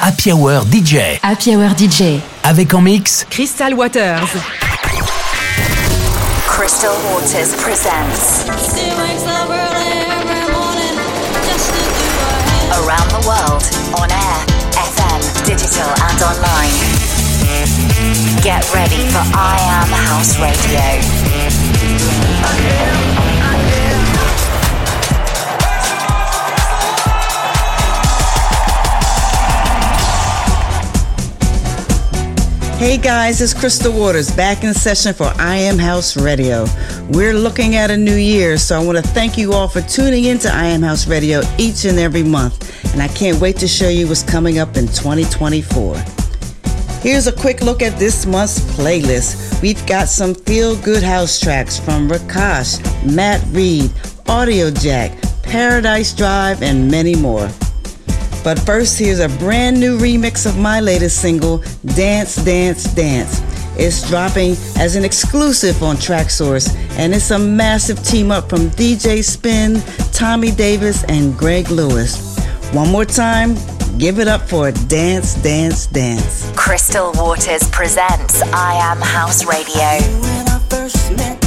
Happy Hour DJ. Happy Hour DJ. Avec en mix Crystal Waters. Crystal Waters presents Around the world, on air, FM, digital and online. Get ready for I Am House Radio. Hey guys, it's Crystal Waters back in session for I Am House Radio. We're looking at a new year, so I want to thank you all for tuning in to I Am House Radio each and every month. And I can't wait to show you what's coming up in 2024. Here's a quick look at this month's playlist. We've got some feel good house tracks from Rakash, Matt Reed, Audio Jack, Paradise Drive, and many more. But first, here's a brand new remix of my latest single, Dance, Dance, Dance. It's dropping as an exclusive on Traxsource, and it's a massive team up from DJ Spen, Thommy Davis, and Greg Lewis. One more time, give it up for Dance, Dance, Dance. Crystal Waters presents I Am House Radio.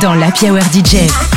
Dans la Hour DJ.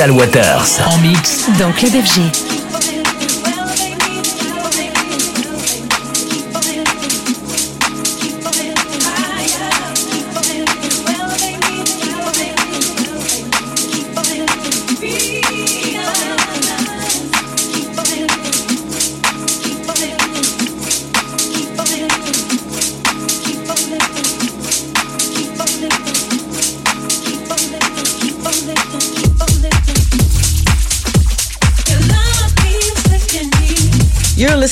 Crystal Waters en mix dans Club FG.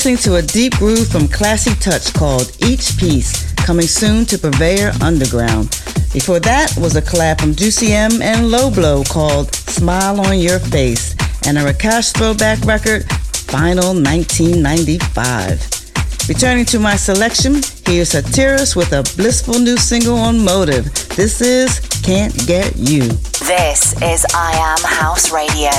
Listening to a deep groove from Classy Touch called Each Piece, coming soon to Purveyor Underground. Before that was a collab from Juicy M and Low Blow called Smile on Your Face, and a Rakash throwback record, Final 1995. Returning to my selection, here's Satiris with a blissful new single on Motive. This is Can't Get You. This is I Am House Radio.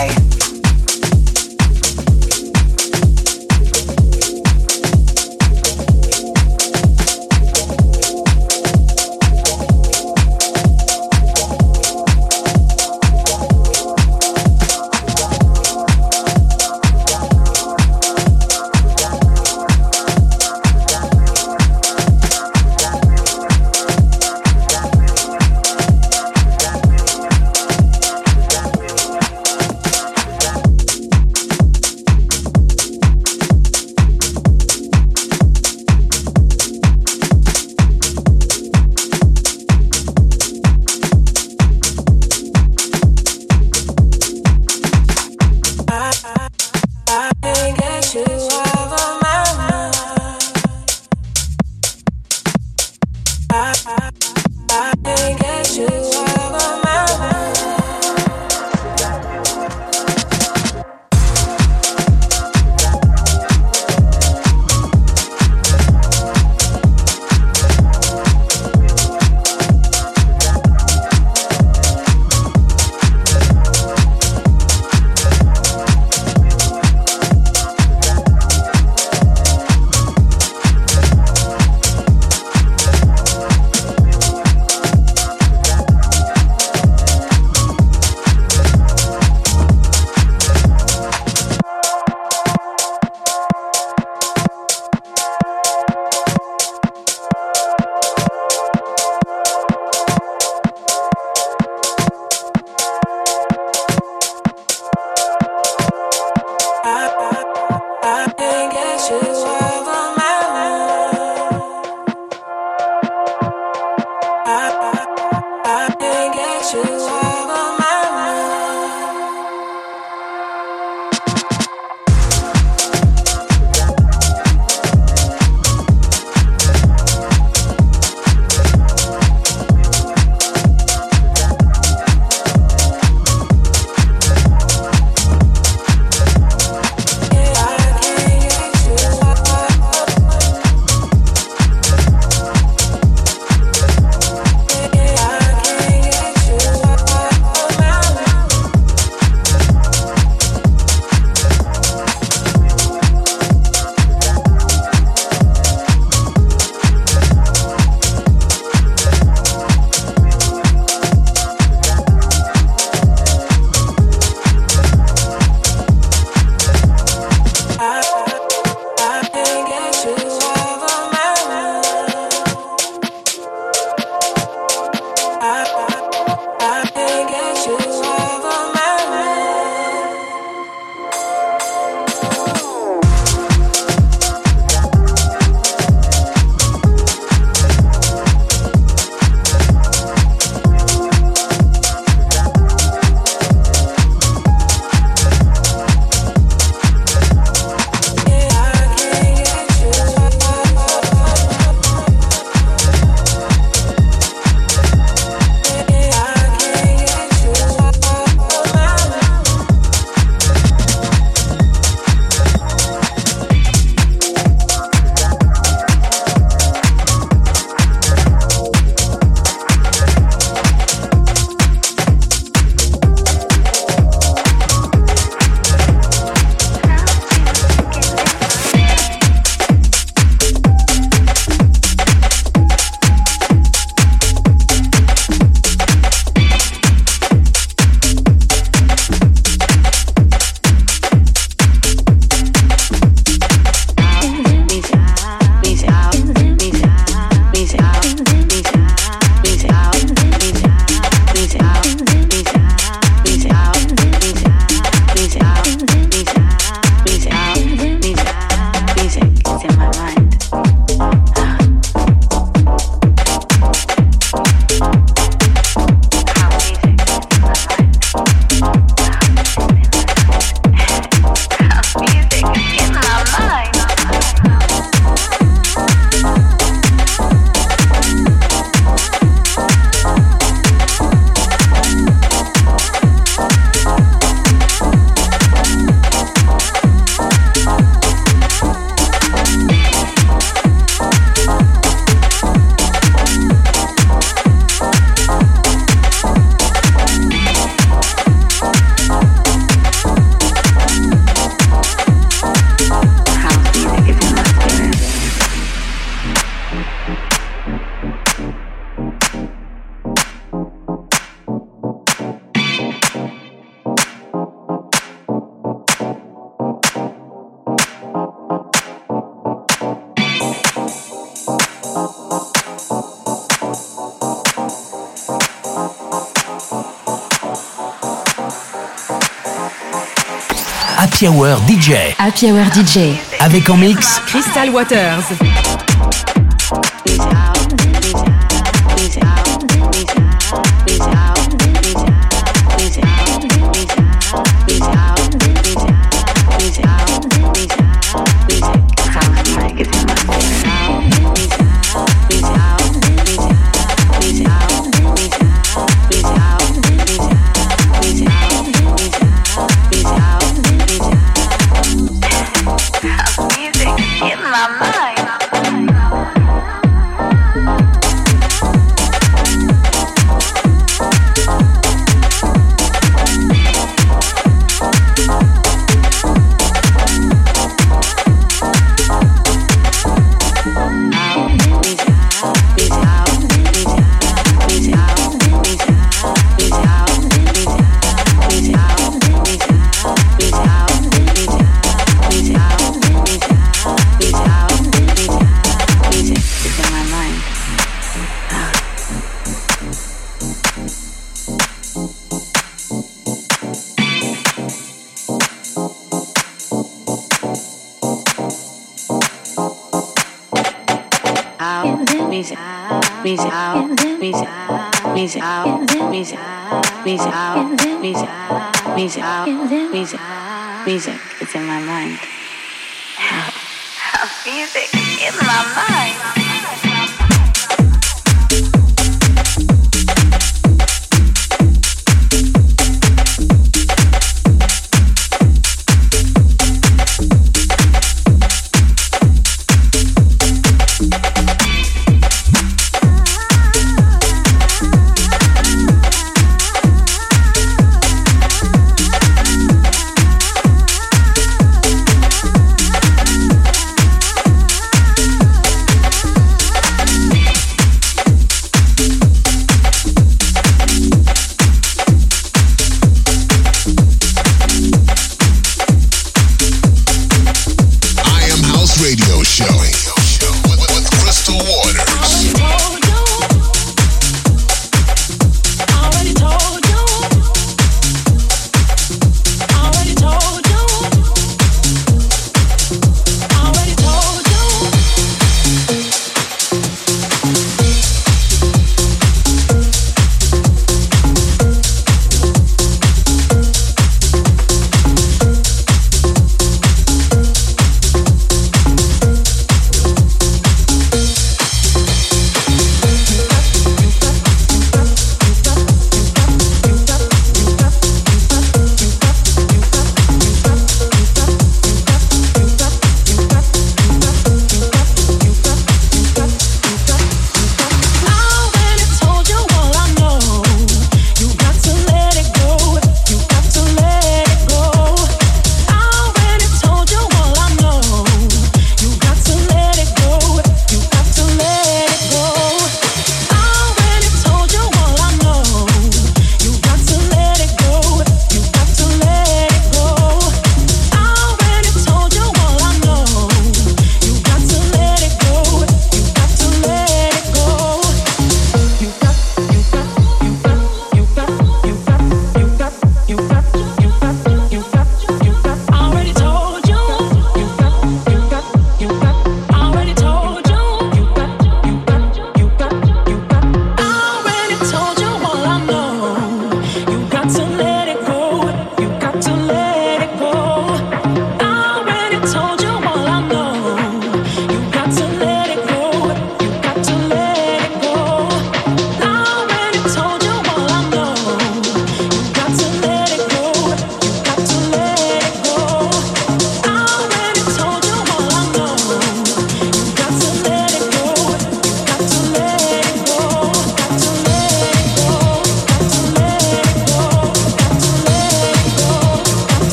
Happy Hour DJ. Happy Hour DJ. Avec en mix Crystal Waters.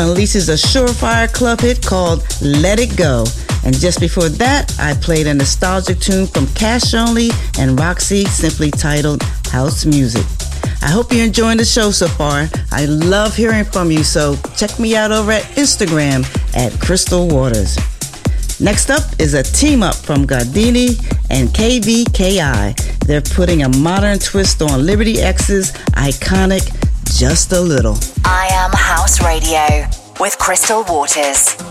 Unleashes a surefire club hit called Let It Go. And just before that, I played a nostalgic tune from Cash Only and Roxy simply titled House Music. I hope you're enjoying the show so far. I love hearing from you, so check me out over at Instagram at Crystal Waters. Next up is a team up from Gardini and KVKI. They're putting a modern twist on Liberty X's iconic Just a Little. House Radio with Crystal Waters.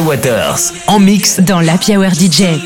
Waters en mix dans la Hour DJ.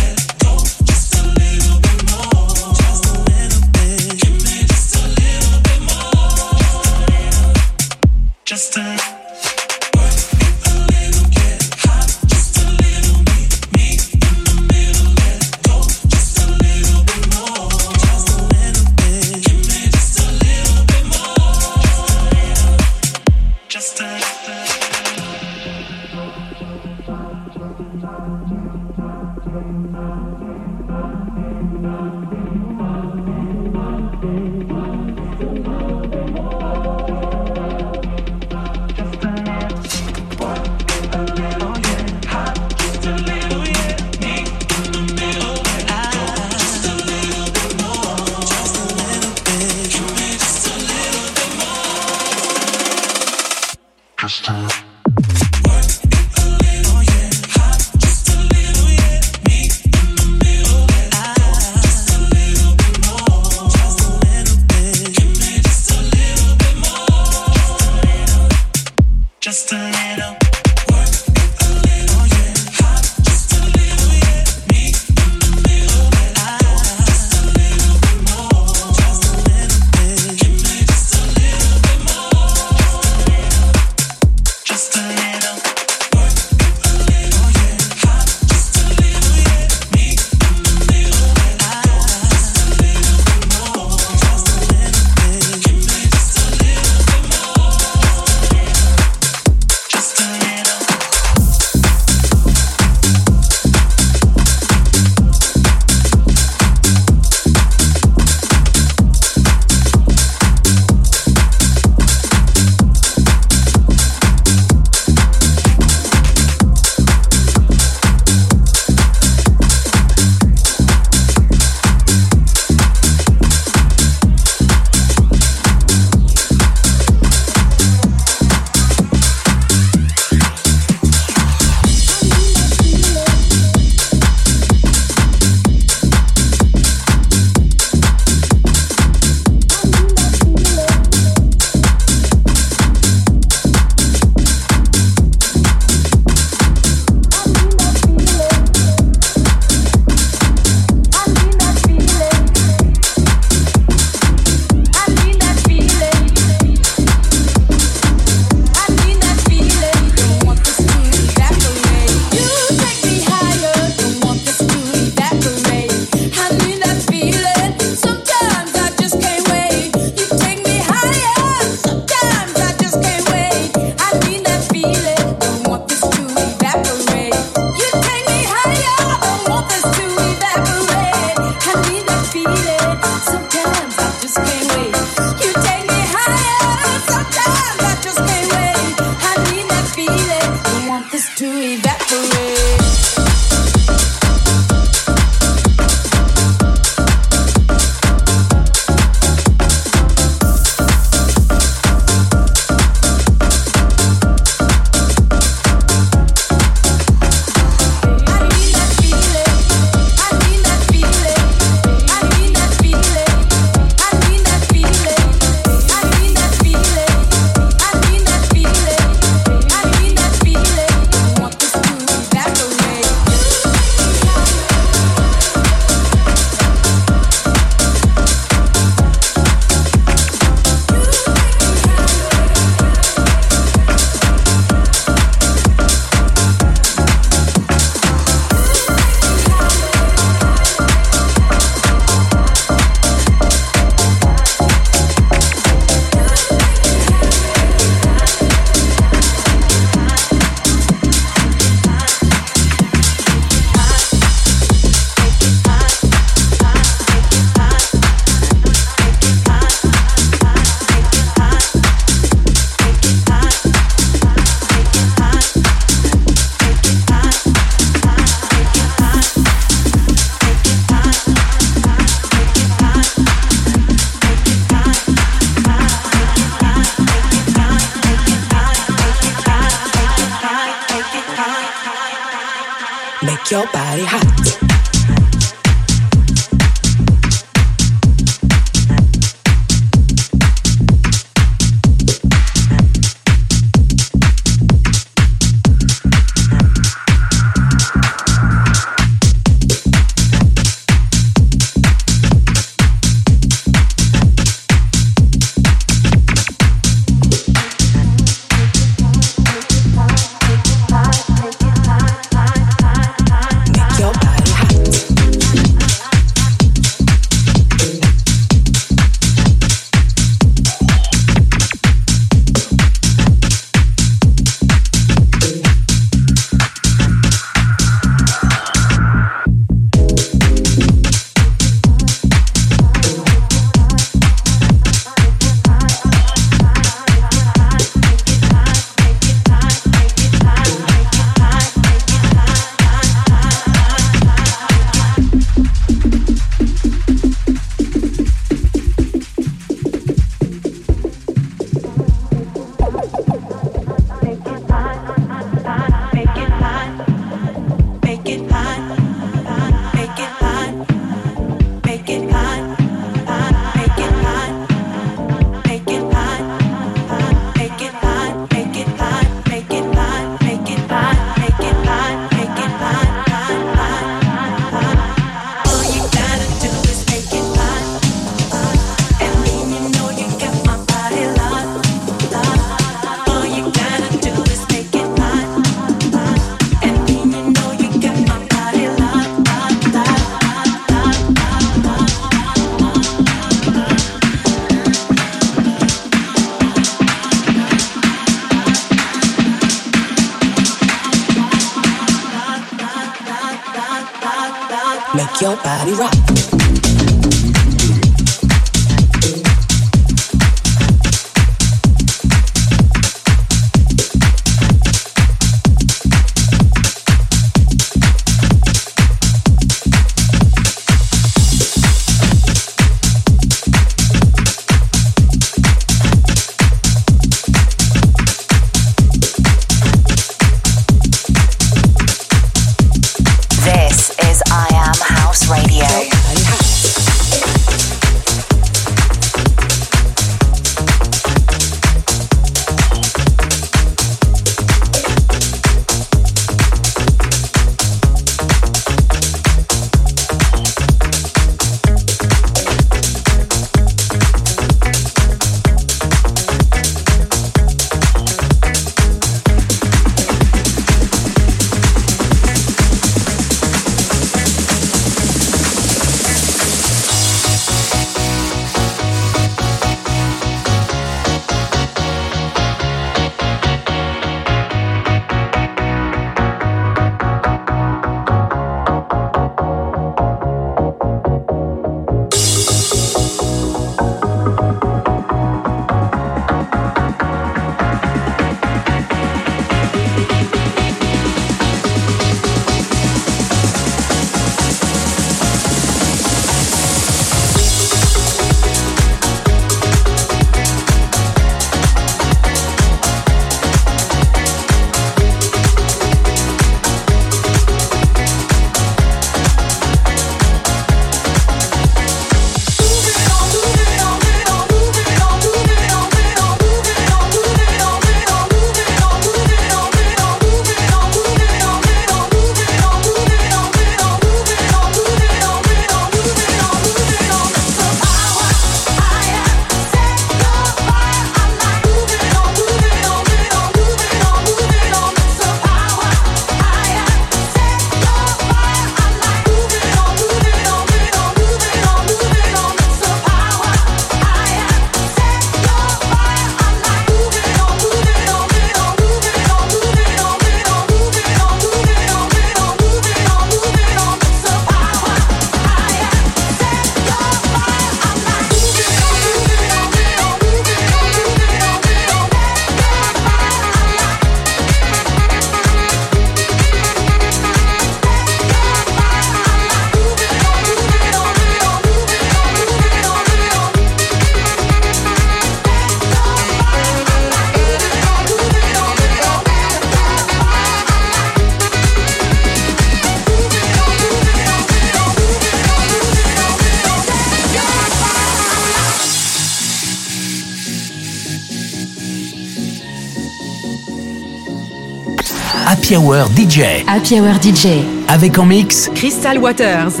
Happy Hour DJ. Happy Hour DJ. Avec en mix Crystal Waters.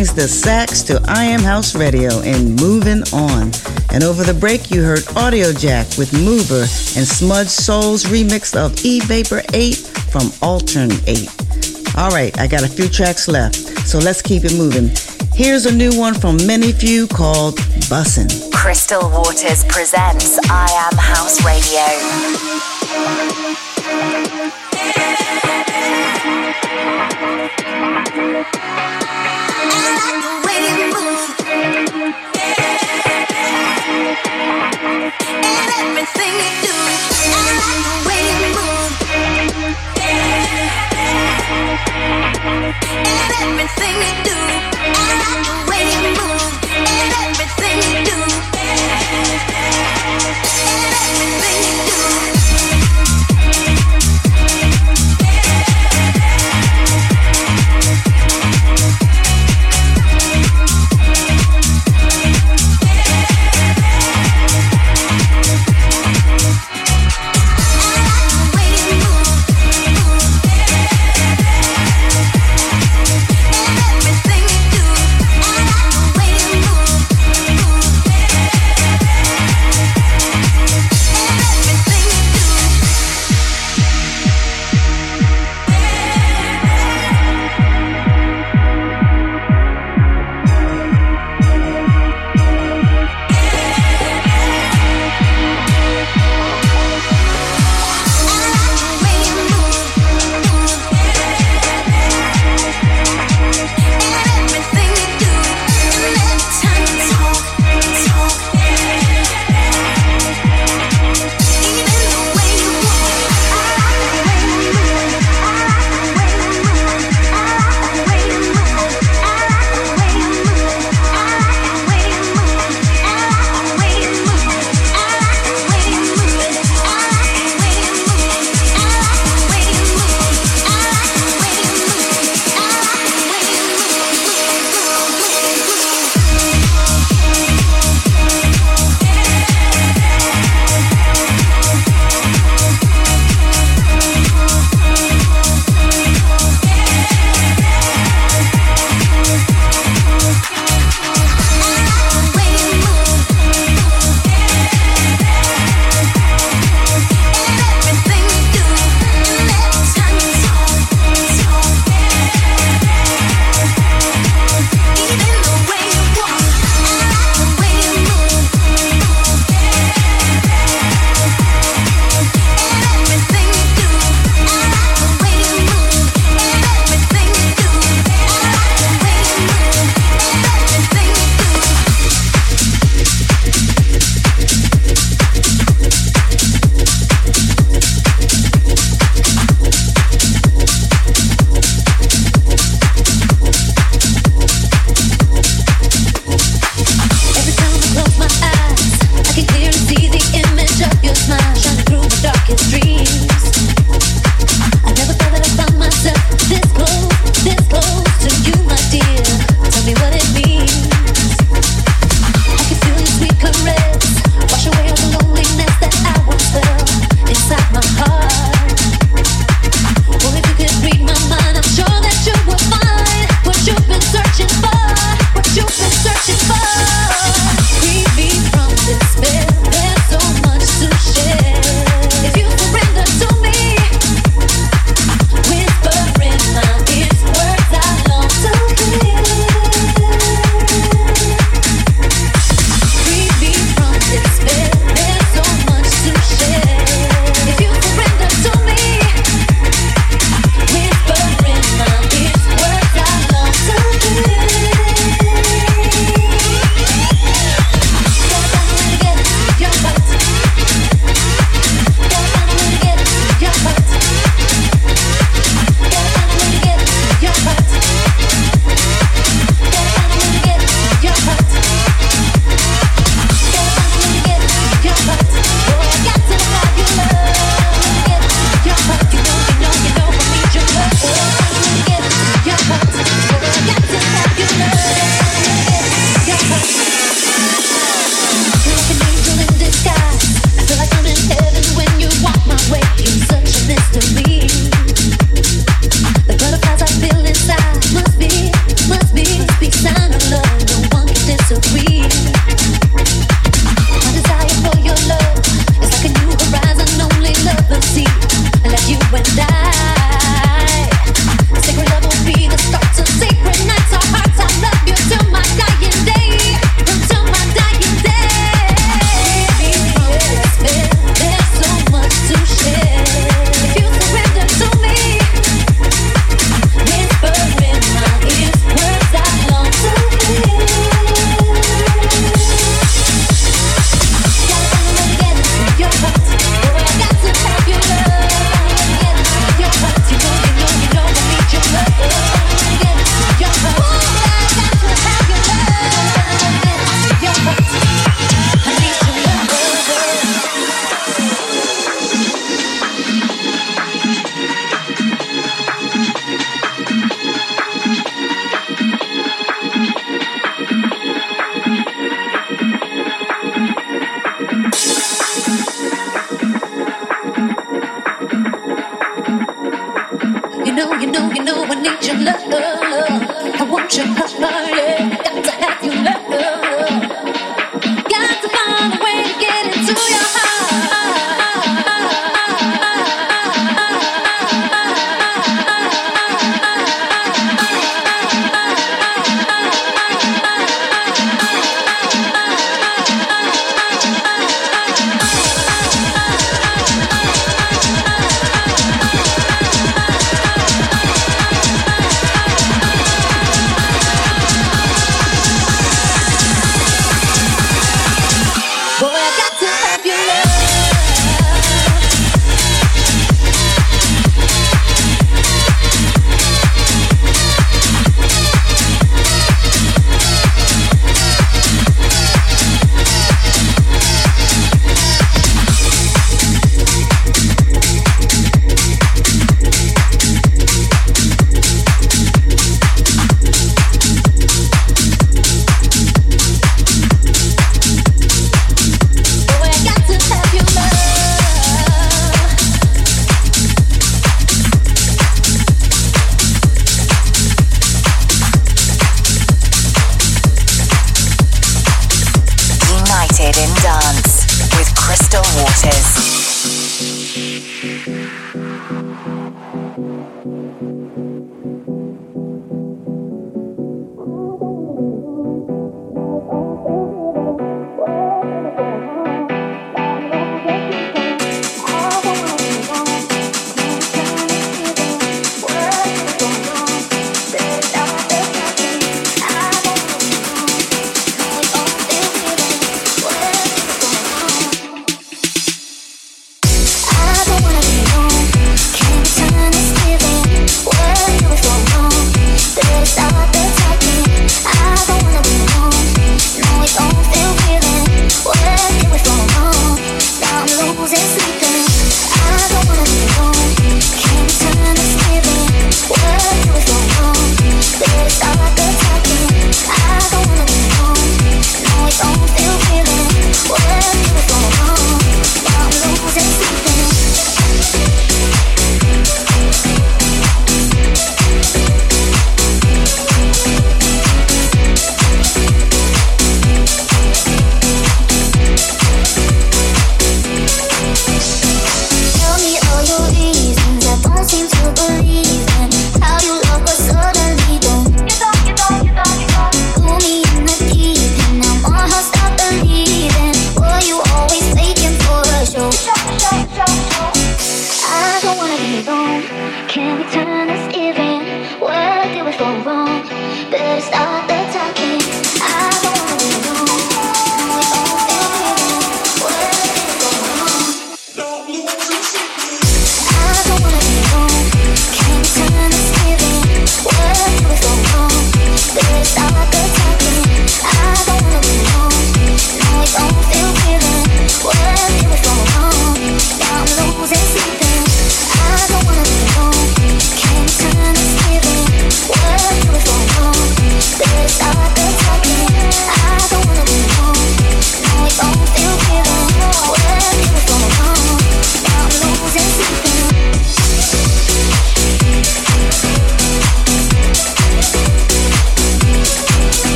Brings the sax to I Am House Radio and Moving On. And over the break, you heard Audio Jack with Mover and Smudge Soul's remix of E Vapor 8 from Altern 8. All right, I got a few tracks left, so let's keep it moving. Here's a new one from Many Few called Bussin'. Crystal Waters presents I Am House Radio.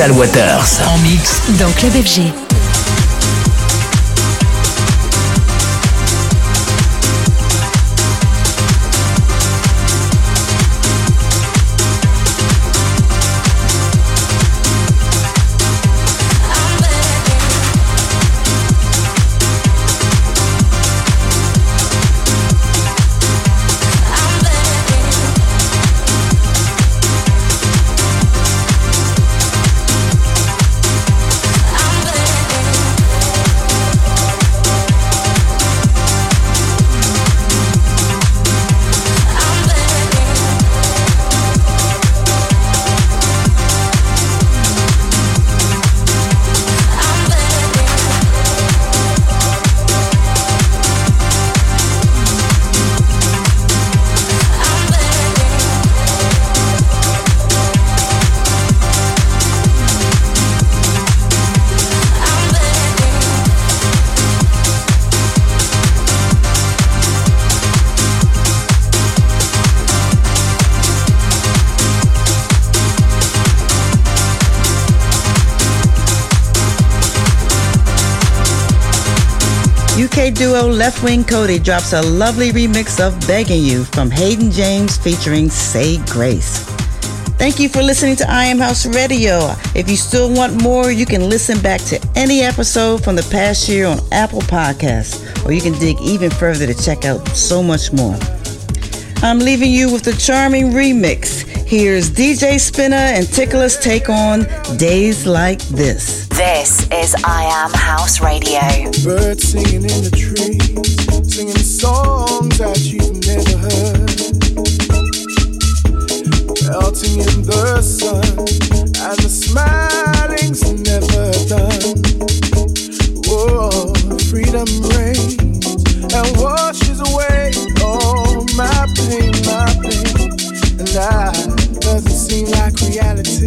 Crystal Waters en mix dans Club FG. Duo Leftwing Kody drops a lovely remix of Begging You from Hayden James featuring Say Grace. Thank you for listening to I Am House Radio. If you still want more, you can listen back to any episode from the past year on Apple Podcasts, or you can dig even further to check out so much more. I'm leaving you with the charming remix. Here's DJ Spinna and Tickler's take on Days Like This. This is I Am House Radio. Birds singing in the trees, singing songs that you've never heard. Melting in the sun, and the smiling's never done. Whoa, freedom reigns and washes away all my pain, my pain. And I doesn't seem like reality,